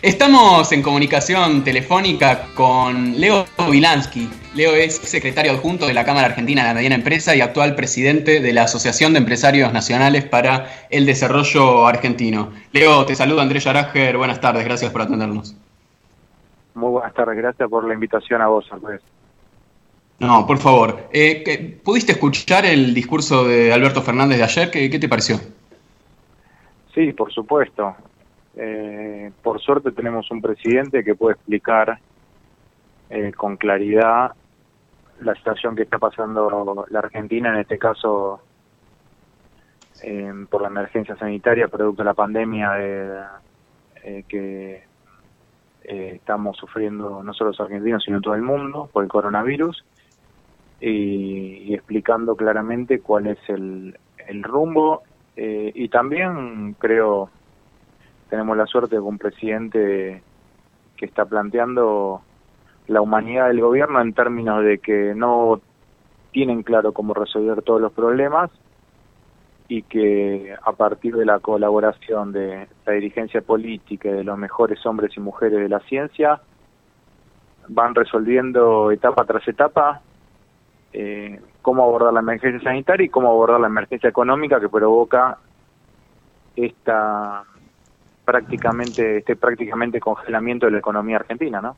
Estamos en comunicación telefónica con Leo Vilansky. Leo es secretario adjunto de la Cámara Argentina de la Mediana Empresa y actual presidente de la Asociación de Empresarios Nacionales para el Desarrollo Argentino. Leo, te saluda Andrés Yarager. Buenas tardes, gracias por atendernos. Muy buenas tardes, gracias por la invitación a vos, Andrés. No, por favor. Eh, ¿Pudiste escuchar el discurso de Alberto Fernández de ayer? ¿Qué, qué te pareció? Sí, por supuesto. Eh, por suerte tenemos un presidente que puede explicar eh, con claridad la situación que está pasando la Argentina, en este caso eh, por la emergencia sanitaria producto de la pandemia que estamos sufriendo no solo los argentinos, sino todo el mundo por el coronavirus, y, explicando claramente cuál es el, el rumbo y también creo tenemos la suerte de un presidente que está planteando la humanidad del gobierno en términos de que no tienen claro cómo resolver todos los problemas y que a partir de la colaboración de la dirigencia política y de los mejores hombres y mujeres de la ciencia van resolviendo etapa tras etapa eh, cómo abordar la emergencia sanitaria y cómo abordar la emergencia económica que provoca esta prácticamente este prácticamente congelamiento de la economía argentina, ¿no?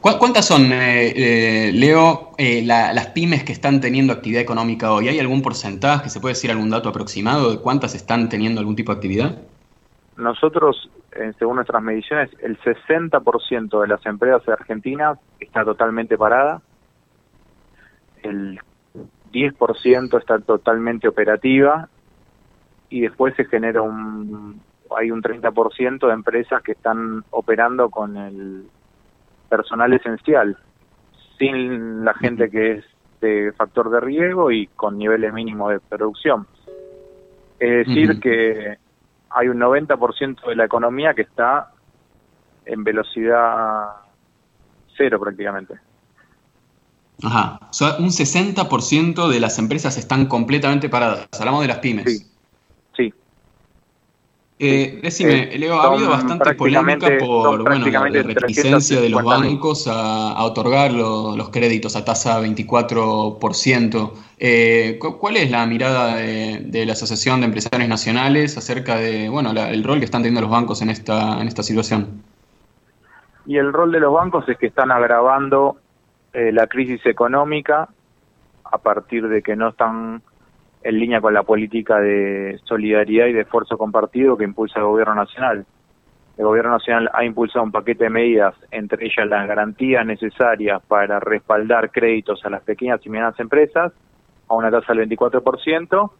¿Cuántas son, eh, eh, Leo, eh, las pymes que están teniendo actividad económica hoy? ¿Hay algún porcentaje, se puede decir algún dato aproximado de cuántas están teniendo algún tipo de actividad? Nosotros, según nuestras mediciones, el 60% de las empresas argentinas está totalmente parada, el 10% está totalmente operativa y después se genera un, hay un 30% de empresas que están operando con el personal esencial, sin la gente que es de factor de riesgo y con niveles mínimos de producción. Es decir, que hay un 90% de la economía que está en velocidad cero prácticamente. Ajá, o sea, un 60% de las empresas están completamente paradas. Hablamos de las pymes. Sí, sí. Eh, decime, Leo, ha habido bastante polémica por bueno, la, reticencia de los bancos a, otorgar los créditos a tasa 24%. Eh, ¿Cuál es la mirada de, la Asociación de Empresarios Nacionales acerca de bueno el rol que están teniendo los bancos en esta, en esta situación? Y el rol de los bancos es que están agravando eh, la crisis económica a partir de que no están en línea con la política de solidaridad y de esfuerzo compartido que impulsa el Gobierno Nacional. El Gobierno Nacional ha impulsado un paquete de medidas, entre ellas las garantías necesarias para respaldar créditos a las pequeñas y medianas empresas a una tasa del 24%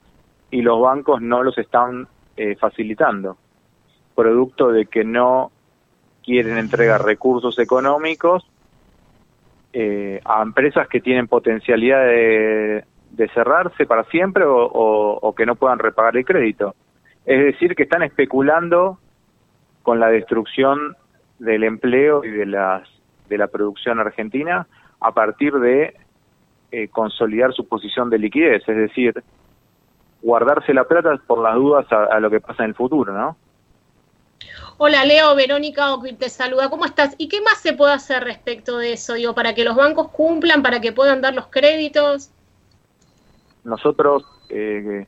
y los bancos no los están eh, facilitando, producto de que no quieren entregar recursos económicos eh, a empresas que tienen potencialidad de, de cerrarse para siempre o, que no puedan repagar el crédito. Es decir, que están especulando con la destrucción del empleo y de, las, de la producción argentina a partir de eh, consolidar su posición de liquidez, es decir, guardarse la plata por las dudas a, lo que pasa en el futuro, ¿no? Hola Leo, Verónica te saluda. ¿Cómo estás? ¿Y qué más se puede hacer respecto de eso? Digo, para que los bancos cumplan, para que puedan dar los créditos. Nosotros eh,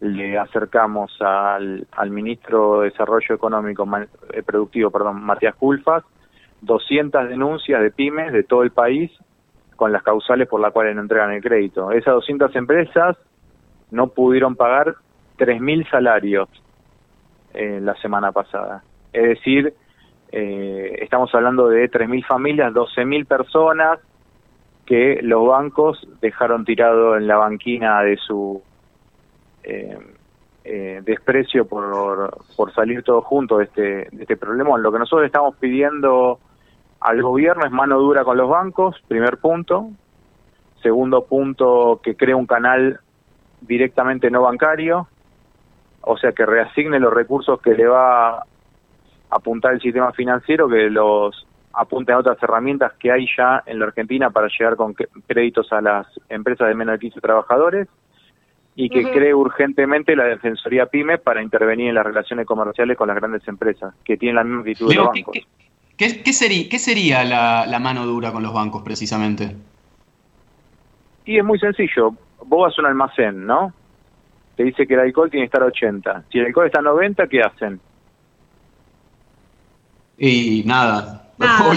le acercamos al, ministro de Desarrollo Económico eh, Productivo, perdón, Matías Culfas, 200 denuncias de pymes de todo el país con las causales por las cuales no entregan el crédito. Esas 200 empresas no pudieron pagar 3.000 salarios eh, la semana pasada. Es decir, eh, estamos hablando de 3.000 familias, 12.000 personas que los bancos dejaron tirado en la banquina de su eh, eh, desprecio por, por salir todos juntos de este, de este problema. Lo que nosotros estamos pidiendo al gobierno es mano dura con los bancos, primer punto. Segundo punto, que cree un canal directamente no bancario, o sea, que reasigne los recursos que le va a apuntar el sistema financiero, que los apunten a otras herramientas que hay ya en la Argentina para llegar con créditos a las empresas de menos de 15 trabajadores. y que cree urgentemente la Defensoría PYME para intervenir en las relaciones comerciales con las grandes empresas, que tienen la misma actitud de los bancos. ¿qué, sería, qué sería la, mano dura con los bancos precisamente? Y es muy sencillo. Vos vas a un almacén, ¿no? Te dice que el alcohol tiene que estar a 80. Si el alcohol está a 90, ¿qué hacen? Y nada. Ah,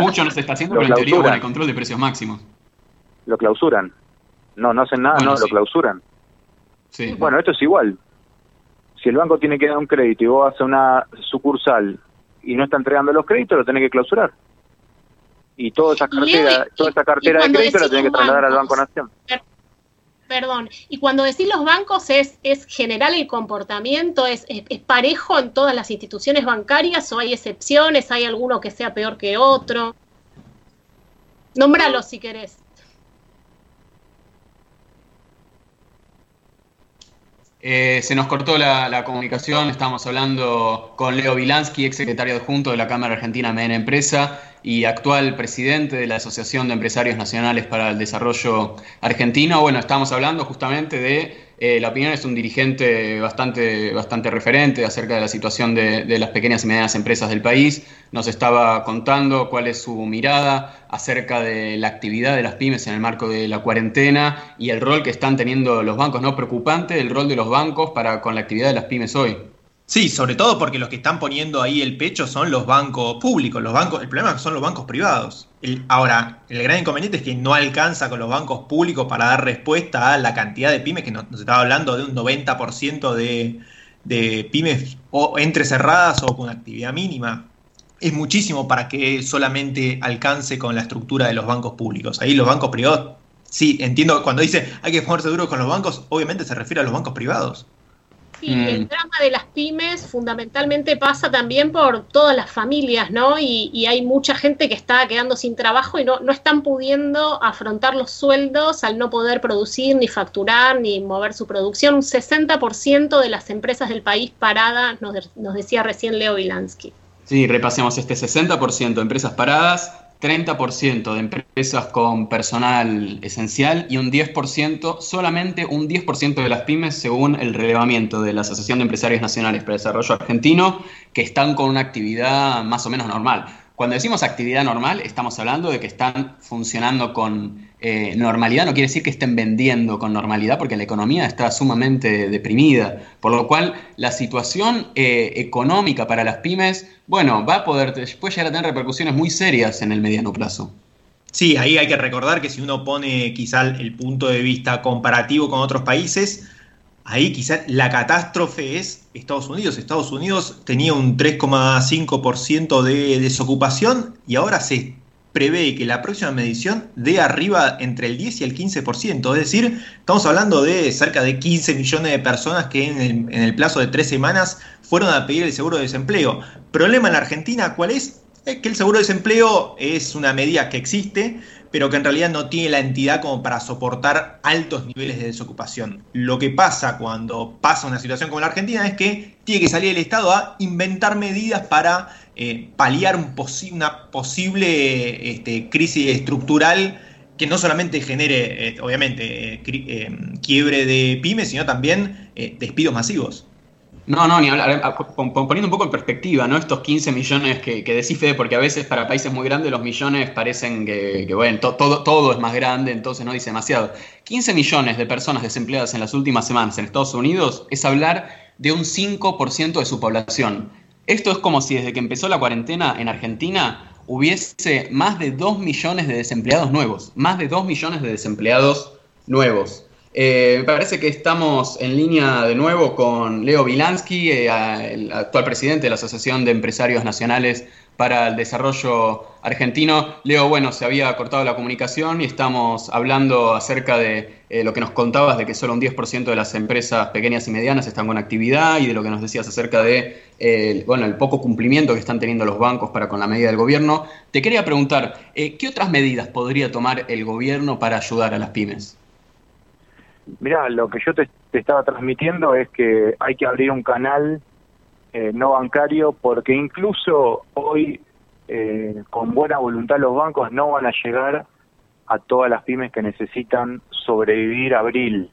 mucho no se está haciendo, pero en teoría con el control de precios máximos. Lo clausuran. No, no hacen nada, no, lo clausuran. Bueno, esto es igual. Si el banco tiene que dar un crédito y vos vas a una sucursal y no está entregando los créditos, lo tenés que clausurar. Y toda esa cartera, toda esa cartera de crédito la tenés que trasladar al Banco Nación. Perdón, y cuando decís los bancos, ¿es, es general el comportamiento? ¿Es, es, parejo en todas las instituciones bancarias o hay excepciones? ¿Hay alguno que sea peor que otro? Nómbralo si querés. Eh, se nos cortó la, comunicación, estábamos hablando con Leo Vilansky, ex secretario adjunto de la Cámara Argentina MEN Empresa y actual presidente de la Asociación de Empresarios Nacionales para el Desarrollo Argentino. Bueno, estábamos hablando justamente de eh, la opinión es un dirigente bastante, bastante referente acerca de la situación de, las pequeñas y medianas empresas del país. Nos estaba contando cuál es su mirada acerca de la actividad de las pymes en el marco de la cuarentena y el rol que están teniendo los bancos. ¿No? Preocupante el rol de los bancos para con la actividad de las pymes hoy. Sí, sobre todo porque los que están poniendo ahí el pecho son los bancos públicos, los bancos, el problema son los bancos privados. Ahora, el gran inconveniente es que no alcanza con los bancos públicos para dar respuesta a la cantidad de pymes, que nos, estaba hablando de un 90% de, de pymes o entre cerradas o con actividad mínima. Es muchísimo para que solamente alcance con la estructura de los bancos públicos. Ahí los bancos privados, sí, entiendo, cuando dice hay que ponerse duro con los bancos, obviamente se refiere a los bancos privados. El mm. drama de las pymes fundamentalmente pasa también por todas las familias, ¿no? Y, hay mucha gente que está quedando sin trabajo y no, no están pudiendo afrontar los sueldos al no poder producir, ni facturar, ni mover su producción. Un 60% de las empresas del país paradas, nos, nos decía recién Leo Vilansky. Sí, repasemos este 60% de empresas paradas, 30% de empresas con personal esencial y un 10%, solamente un 10% de las pymes según el relevamiento de la Asociación de Empresarios Nacionales para el Desarrollo Argentino, que están con una actividad más o menos normal. Cuando decimos actividad normal, estamos hablando de que están funcionando con eh, normalidad. No quiere decir que estén vendiendo con normalidad, porque la economía está sumamente deprimida. Por lo cual, la situación eh, económica para las pymes, bueno, va a poder, puede llegar a tener repercusiones muy serias en el mediano plazo. Sí, ahí hay que recordar que si uno pone quizá el punto de vista comparativo con otros países, ahí quizás la catástrofe es Estados Unidos. Estados Unidos tenía un 3,5% de desocupación y ahora se prevé que la próxima medición dé arriba entre el 10 y el 15%. Es decir, estamos hablando de cerca de 15 millones de personas que en el, en el plazo de tres semanas fueron a pedir el seguro de desempleo. Problema en la Argentina, ¿cuál es? Es que el seguro de desempleo es una medida que existe, pero que en realidad no tiene la entidad como para soportar altos niveles de desocupación. Lo que pasa cuando pasa una situación como la Argentina es que tiene que salir el Estado a inventar medidas para eh, paliar un una posible este, crisis estructural que no solamente genere, eh, obviamente, eh, quiebre de pymes, sino también despidos masivos. No, no, ni hablar. Poniendo un poco en perspectiva, ¿no? Estos 15 millones que, que Fede, porque a veces para países muy grandes los millones parecen que, bueno, todo, todo es más grande, entonces no dice demasiado. 15 millones de personas desempleadas en las últimas semanas en Estados Unidos es hablar de un 5% de su población. Esto es como si desde que empezó la cuarentena en Argentina hubiese más de 2 millones de desempleados nuevos. Más de 2 millones de desempleados nuevos. Eh, me parece que estamos en línea de nuevo con Leo Vilansky, eh, el actual presidente de la Asociación de Empresarios Nacionales para el Desarrollo Argentino. Leo, bueno, se había cortado la comunicación y estamos hablando acerca de eh, lo que nos contabas de que solo un 10% de las empresas pequeñas y medianas están con actividad y de lo que nos decías acerca de bueno, el poco cumplimiento que están teniendo los bancos para con la medida del gobierno. Te quería preguntar, ¿qué otras medidas podría tomar el gobierno para ayudar a las pymes? Mira, lo que yo te, estaba transmitiendo es que hay que abrir un canal eh, no bancario porque incluso hoy eh, con buena voluntad los bancos no van a llegar a todas las pymes que necesitan sobrevivir abril.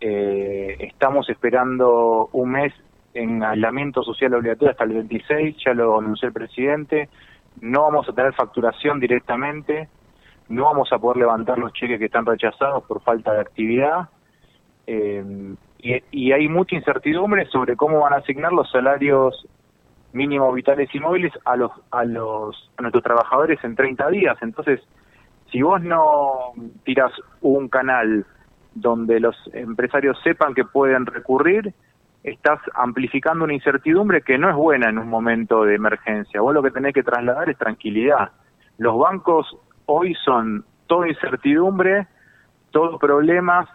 Eh, estamos esperando un mes en aislamiento social obligatorio hasta el 26, ya lo anunció el presidente. No vamos a tener facturación directamente, no vamos a poder levantar los cheques que están rechazados por falta de actividad. Eh, y, hay mucha incertidumbre sobre cómo van a asignar los salarios mínimos vitales y móviles a los a los a nuestros trabajadores en 30 días. Entonces, si vos no tiras un canal donde los empresarios sepan que pueden recurrir, estás amplificando una incertidumbre que no es buena en un momento de emergencia. Vos lo que tenés que trasladar es tranquilidad. Los bancos hoy son todo incertidumbre, todo problemas,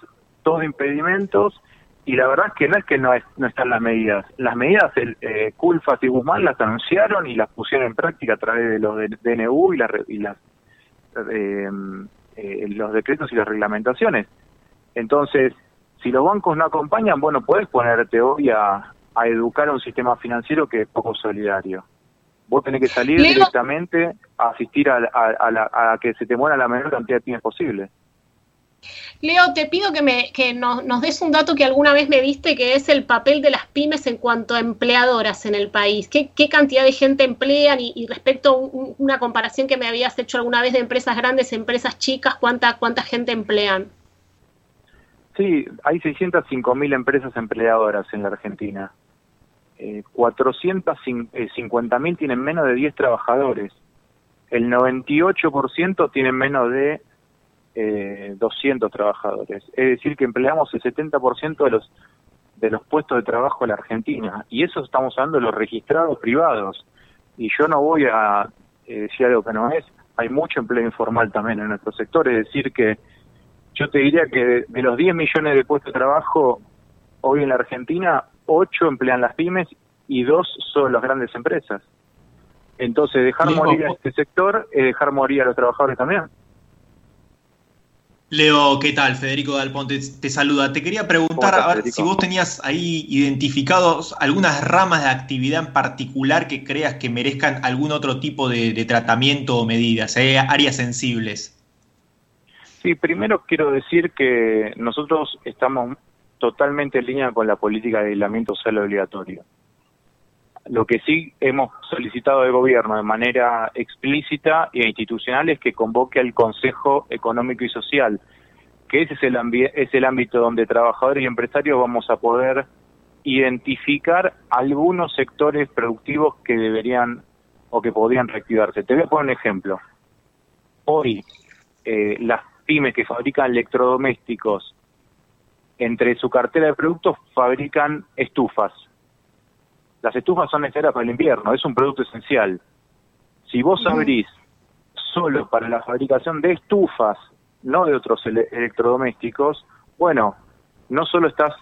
todo impedimentos y la verdad es que no es que no, no están las medidas. Las medidas, el, eh, y Guzmán las anunciaron y las pusieron en práctica a través de los de DNU y, la, y las, eh, eh, los decretos y las reglamentaciones. Entonces, si los bancos no acompañan, bueno, puedes ponerte hoy a, a educar a un sistema financiero que es poco solidario. Vos tenés que salir directamente a asistir a, a, a, que se te muera la menor cantidad de pymes posible. Leo, te pido que, me, que nos, nos, des un dato que alguna vez me diste, que es el papel de las pymes en cuanto a empleadoras en el país. ¿Qué, qué cantidad de gente emplean? Y, respecto a una comparación que me habías hecho alguna vez de empresas grandes, empresas chicas, ¿cuánta, cuánta gente emplean? Sí, hay 605 mil empresas empleadoras en la Argentina. Eh, 450 eh, tienen menos de 10 trabajadores. El 98% tienen menos de eh, 200 trabajadores. Es decir, que empleamos el 70% de los de los puestos de trabajo en la Argentina. Y eso estamos hablando de los registrados privados. Y yo no voy a eh, decir algo que no es. Hay mucho empleo informal también en nuestro sector. Es decir, que yo te diría que de, los 10 millones de puestos de trabajo hoy en la Argentina, 8 emplean las pymes y 2 son las grandes empresas. Entonces, dejar morir a este sector es dejar morir a los trabajadores también. Leo, ¿qué tal? Federico Dalponte te saluda. Te quería preguntar a ver si vos tenías ahí identificados algunas ramas de actividad en particular que creas que merezcan algún otro tipo de, tratamiento o medidas, ¿eh? áreas sensibles. Sí, primero quiero decir que nosotros estamos totalmente en línea con la política de aislamiento social obligatorio. Lo que sí hemos solicitado al gobierno de manera explícita e institucional es que convoque al Consejo Económico y Social, que ese es el, es el ámbito donde trabajadores y empresarios vamos a poder identificar algunos sectores productivos que deberían o que podrían reactivarse. Te voy a poner un ejemplo. Hoy eh, las pymes que fabrican electrodomésticos, entre su cartera de productos fabrican estufas, las estufas son necesarias para el invierno, es un producto esencial. Si vos abrís solo para la fabricación de estufas, no de otros electrodomésticos, bueno, no solo estás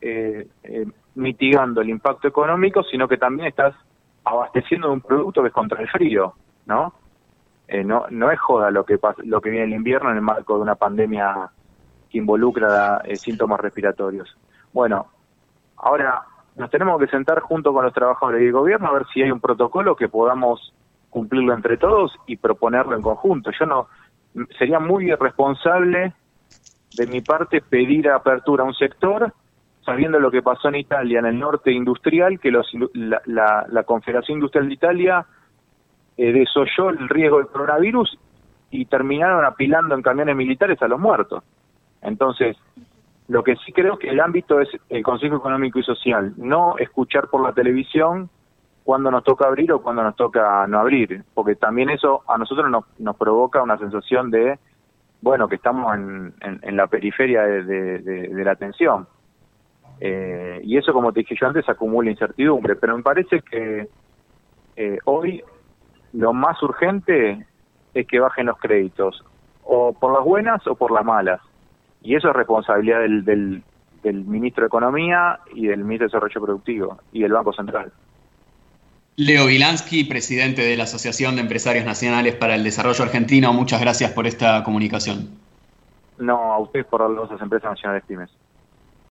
eh, eh, mitigando el impacto económico, sino que también estás abasteciendo de un producto que es contra el frío, ¿no? Eh, no, no es joda lo que lo que viene el invierno en el marco de una pandemia que involucra síntomas respiratorios. Bueno, ahora nos tenemos que sentar junto con los trabajadores y el gobierno a ver si hay un protocolo que podamos cumplirlo entre todos y proponerlo en conjunto. Yo no sería muy irresponsable de mi parte pedir apertura a un sector sabiendo lo que pasó en Italia, en el norte industrial, que los, la, Confederación Industrial de Italia eh, desoyó el riesgo del coronavirus y terminaron apilando en camiones militares a los muertos. Entonces, lo que sí creo que el ámbito es el Consejo Económico y Social, no escuchar por la televisión cuando nos toca abrir o cuando nos toca no abrir, porque también eso a nosotros nos, nos provoca una sensación de, bueno, que estamos en, en, la periferia de, la atención. Eh, y eso, como te dije yo antes, acumula incertidumbre, pero me parece que eh, hoy lo más urgente es que bajen los créditos, o por las buenas o por las malas y eso es responsabilidad del, del, ministro de Economía y del ministro de Desarrollo Productivo y del Banco Central. Leo Vilansky, presidente de la Asociación de Empresarios Nacionales para el Desarrollo Argentino, muchas gracias por esta comunicación. No, a ustedes por las empresas nacionales pymes.